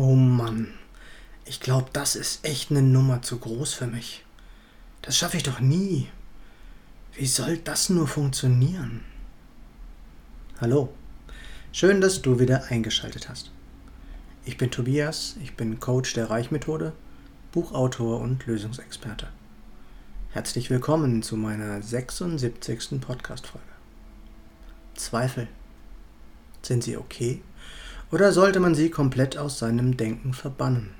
Oh Mann, ich glaube, das ist echt eine Nummer zu groß für mich. Das schaffe ich doch nie. Wie soll das nur funktionieren? Hallo, schön, dass du wieder eingeschaltet hast. Ich bin Tobias, ich bin Coach der Reichmethode, Buchautor und Lösungsexperte. Herzlich willkommen zu meiner 76. Podcast-Folge. Zweifel. Sind sie okay? Oder sollte man sie komplett aus seinem Denken verbannen?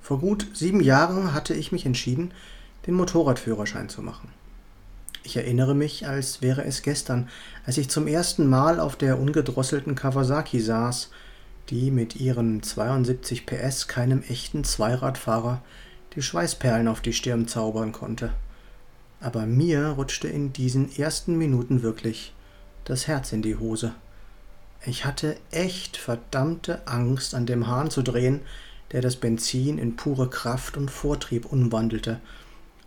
Vor gut sieben Jahren hatte ich mich entschieden, den Motorradführerschein zu machen. Ich erinnere mich, als wäre es gestern, als ich zum ersten Mal auf der ungedrosselten Kawasaki saß, die mit ihren 72 PS keinem echten Zweiradfahrer die Schweißperlen auf die Stirn zaubern konnte. Aber mir rutschte in diesen ersten Minuten wirklich das Herz in die Hose. Ich hatte echt verdammte Angst, an dem Hahn zu drehen, der das Benzin in pure Kraft und Vortrieb umwandelte.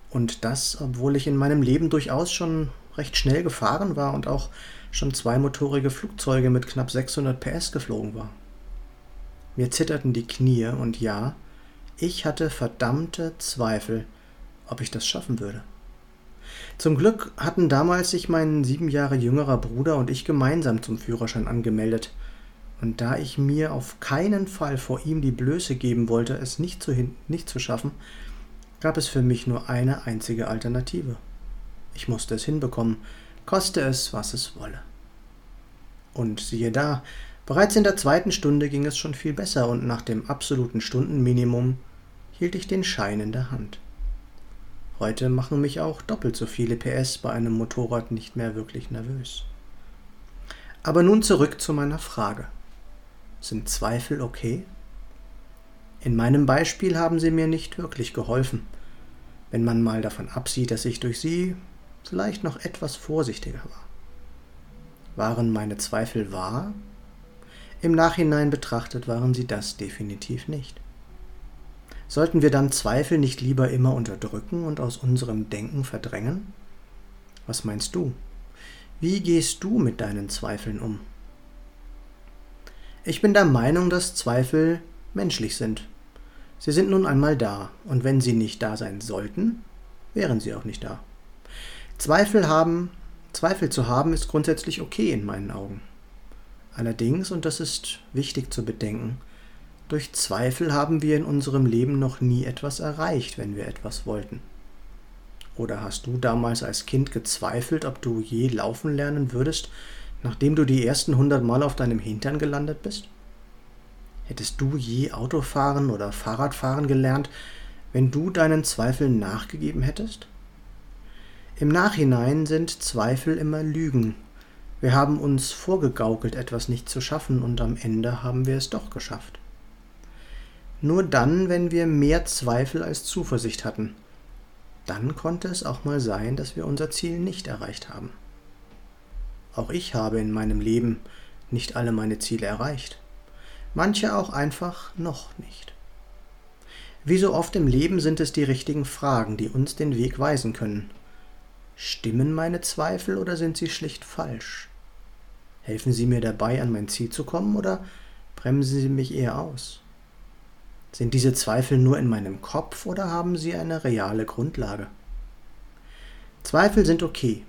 Und das, obwohl ich in meinem Leben durchaus schon recht schnell gefahren war und auch schon zweimotorige Flugzeuge mit knapp 600 PS geflogen war. Mir zitterten die Knie und ja, ich hatte verdammte Zweifel, ob ich das schaffen würde. Zum Glück hatten damals sich mein sieben Jahre jüngerer Bruder und ich gemeinsam zum Führerschein angemeldet. Und da ich mir auf keinen Fall vor ihm die Blöße geben wollte, es nicht zu, nicht zu schaffen, gab es für mich nur eine einzige Alternative. Ich musste es hinbekommen, koste es, was es wolle. Und siehe da, bereits in der zweiten Stunde ging es schon viel besser und nach dem absoluten Stundenminimum hielt ich den Schein in der Hand. Heute machen mich auch doppelt so viele PS bei einem Motorrad nicht mehr wirklich nervös. Aber nun zurück zu meiner Frage. Sind Zweifel okay? In meinem Beispiel haben sie mir nicht wirklich geholfen, wenn man mal davon absieht, dass ich durch sie vielleicht noch etwas vorsichtiger war. Waren meine Zweifel wahr? Im Nachhinein betrachtet waren sie das definitiv nicht. Sollten wir dann Zweifel nicht lieber immer unterdrücken und aus unserem Denken verdrängen? Was meinst du? Wie gehst du mit deinen Zweifeln um? Ich bin der Meinung, dass Zweifel menschlich sind. Sie sind nun einmal da, und wenn sie nicht da sein sollten, wären sie auch nicht da. Zweifel haben, Zweifel zu haben, ist grundsätzlich okay in meinen Augen. Allerdings, und das ist wichtig zu bedenken, durch Zweifel haben wir in unserem Leben noch nie etwas erreicht, wenn wir etwas wollten. Oder hast du damals als Kind gezweifelt, ob du je laufen lernen würdest, nachdem du die ersten hundert Mal auf deinem Hintern gelandet bist? Hättest du je Autofahren oder Fahrradfahren gelernt, wenn du deinen Zweifeln nachgegeben hättest? Im Nachhinein sind Zweifel immer Lügen. Wir haben uns vorgegaukelt, etwas nicht zu schaffen, und am Ende haben wir es doch geschafft. Nur dann, wenn wir mehr Zweifel als Zuversicht hatten. Dann konnte es auch mal sein, dass wir unser Ziel nicht erreicht haben. Auch ich habe in meinem Leben nicht alle meine Ziele erreicht. Manche auch einfach noch nicht. Wie so oft im Leben sind es die richtigen Fragen, die uns den Weg weisen können. Stimmen meine Zweifel oder sind sie schlicht falsch? Helfen sie mir dabei, an mein Ziel zu kommen oder bremsen sie mich eher aus? Sind diese Zweifel nur in meinem Kopf oder haben sie eine reale Grundlage? Zweifel sind okay.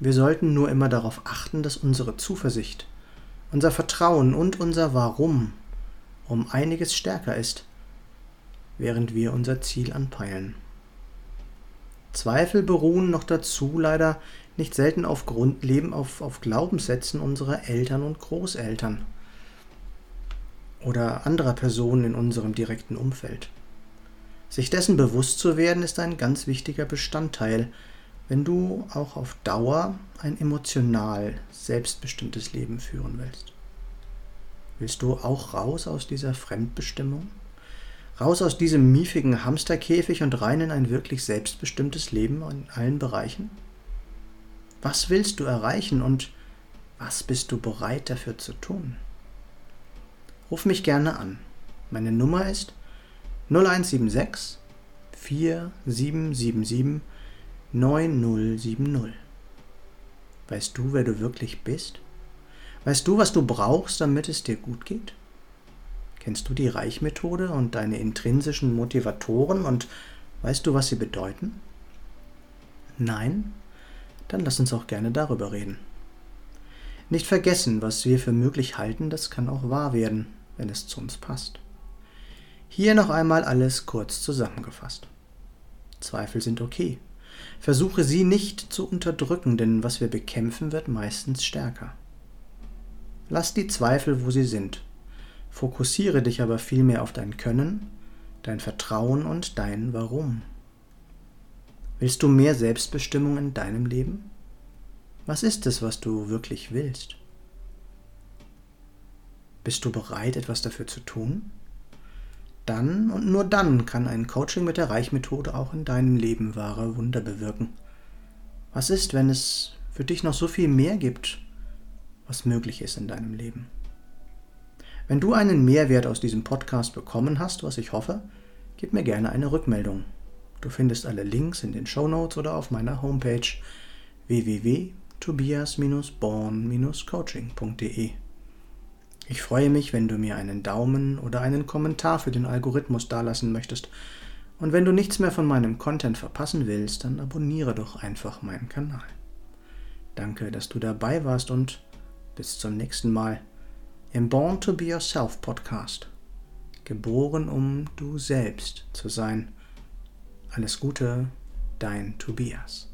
Wir sollten nur immer darauf achten, dass unsere Zuversicht, unser Vertrauen und unser Warum um einiges stärker ist, während wir unser Ziel anpeilen. Zweifel beruhen noch dazu leider nicht selten auf Grundleben, auf, auf Glaubenssätzen unserer Eltern und Großeltern oder anderer Personen in unserem direkten Umfeld. Sich dessen bewusst zu werden, ist ein ganz wichtiger Bestandteil, wenn du auch auf Dauer ein emotional selbstbestimmtes Leben führen willst. Willst du auch raus aus dieser Fremdbestimmung? Raus aus diesem miefigen Hamsterkäfig und rein in ein wirklich selbstbestimmtes Leben in allen Bereichen? Was willst du erreichen und was bist du bereit dafür zu tun? Ruf mich gerne an. Meine Nummer ist 0176 4777 9070. Weißt du, wer du wirklich bist? Weißt du, was du brauchst, damit es dir gut geht? Kennst du die Reichmethode und deine intrinsischen Motivatoren und weißt du, was sie bedeuten? Nein? Dann lass uns auch gerne darüber reden. Nicht vergessen, was wir für möglich halten, das kann auch wahr werden, wenn es zu uns passt. Hier noch einmal alles kurz zusammengefasst. Zweifel sind okay. Versuche sie nicht zu unterdrücken, denn was wir bekämpfen, wird meistens stärker. Lass die Zweifel, wo sie sind Fokussiere dich aber vielmehr auf dein Können, dein Vertrauen und dein Warum. Willst du mehr Selbstbestimmung in deinem Leben? Was ist es, was du wirklich willst? Bist du bereit, etwas dafür zu tun? Dann und nur dann kann ein Coaching mit der Reichmethode auch in deinem Leben wahre Wunder bewirken. Was ist, wenn es für dich noch so viel mehr gibt, was möglich ist in deinem Leben? Wenn du einen Mehrwert aus diesem Podcast bekommen hast, was ich hoffe, gib mir gerne eine Rückmeldung. Du findest alle Links in den Show Notes oder auf meiner Homepage www.tobias-born-coaching.de. Ich freue mich, wenn du mir einen Daumen oder einen Kommentar für den Algorithmus dalassen möchtest. Und wenn du nichts mehr von meinem Content verpassen willst, dann abonniere doch einfach meinen Kanal. Danke, dass du dabei warst und bis zum nächsten Mal im Born to Be Yourself Podcast. Geboren, um du selbst zu sein. Alles Gute, dein Tobias.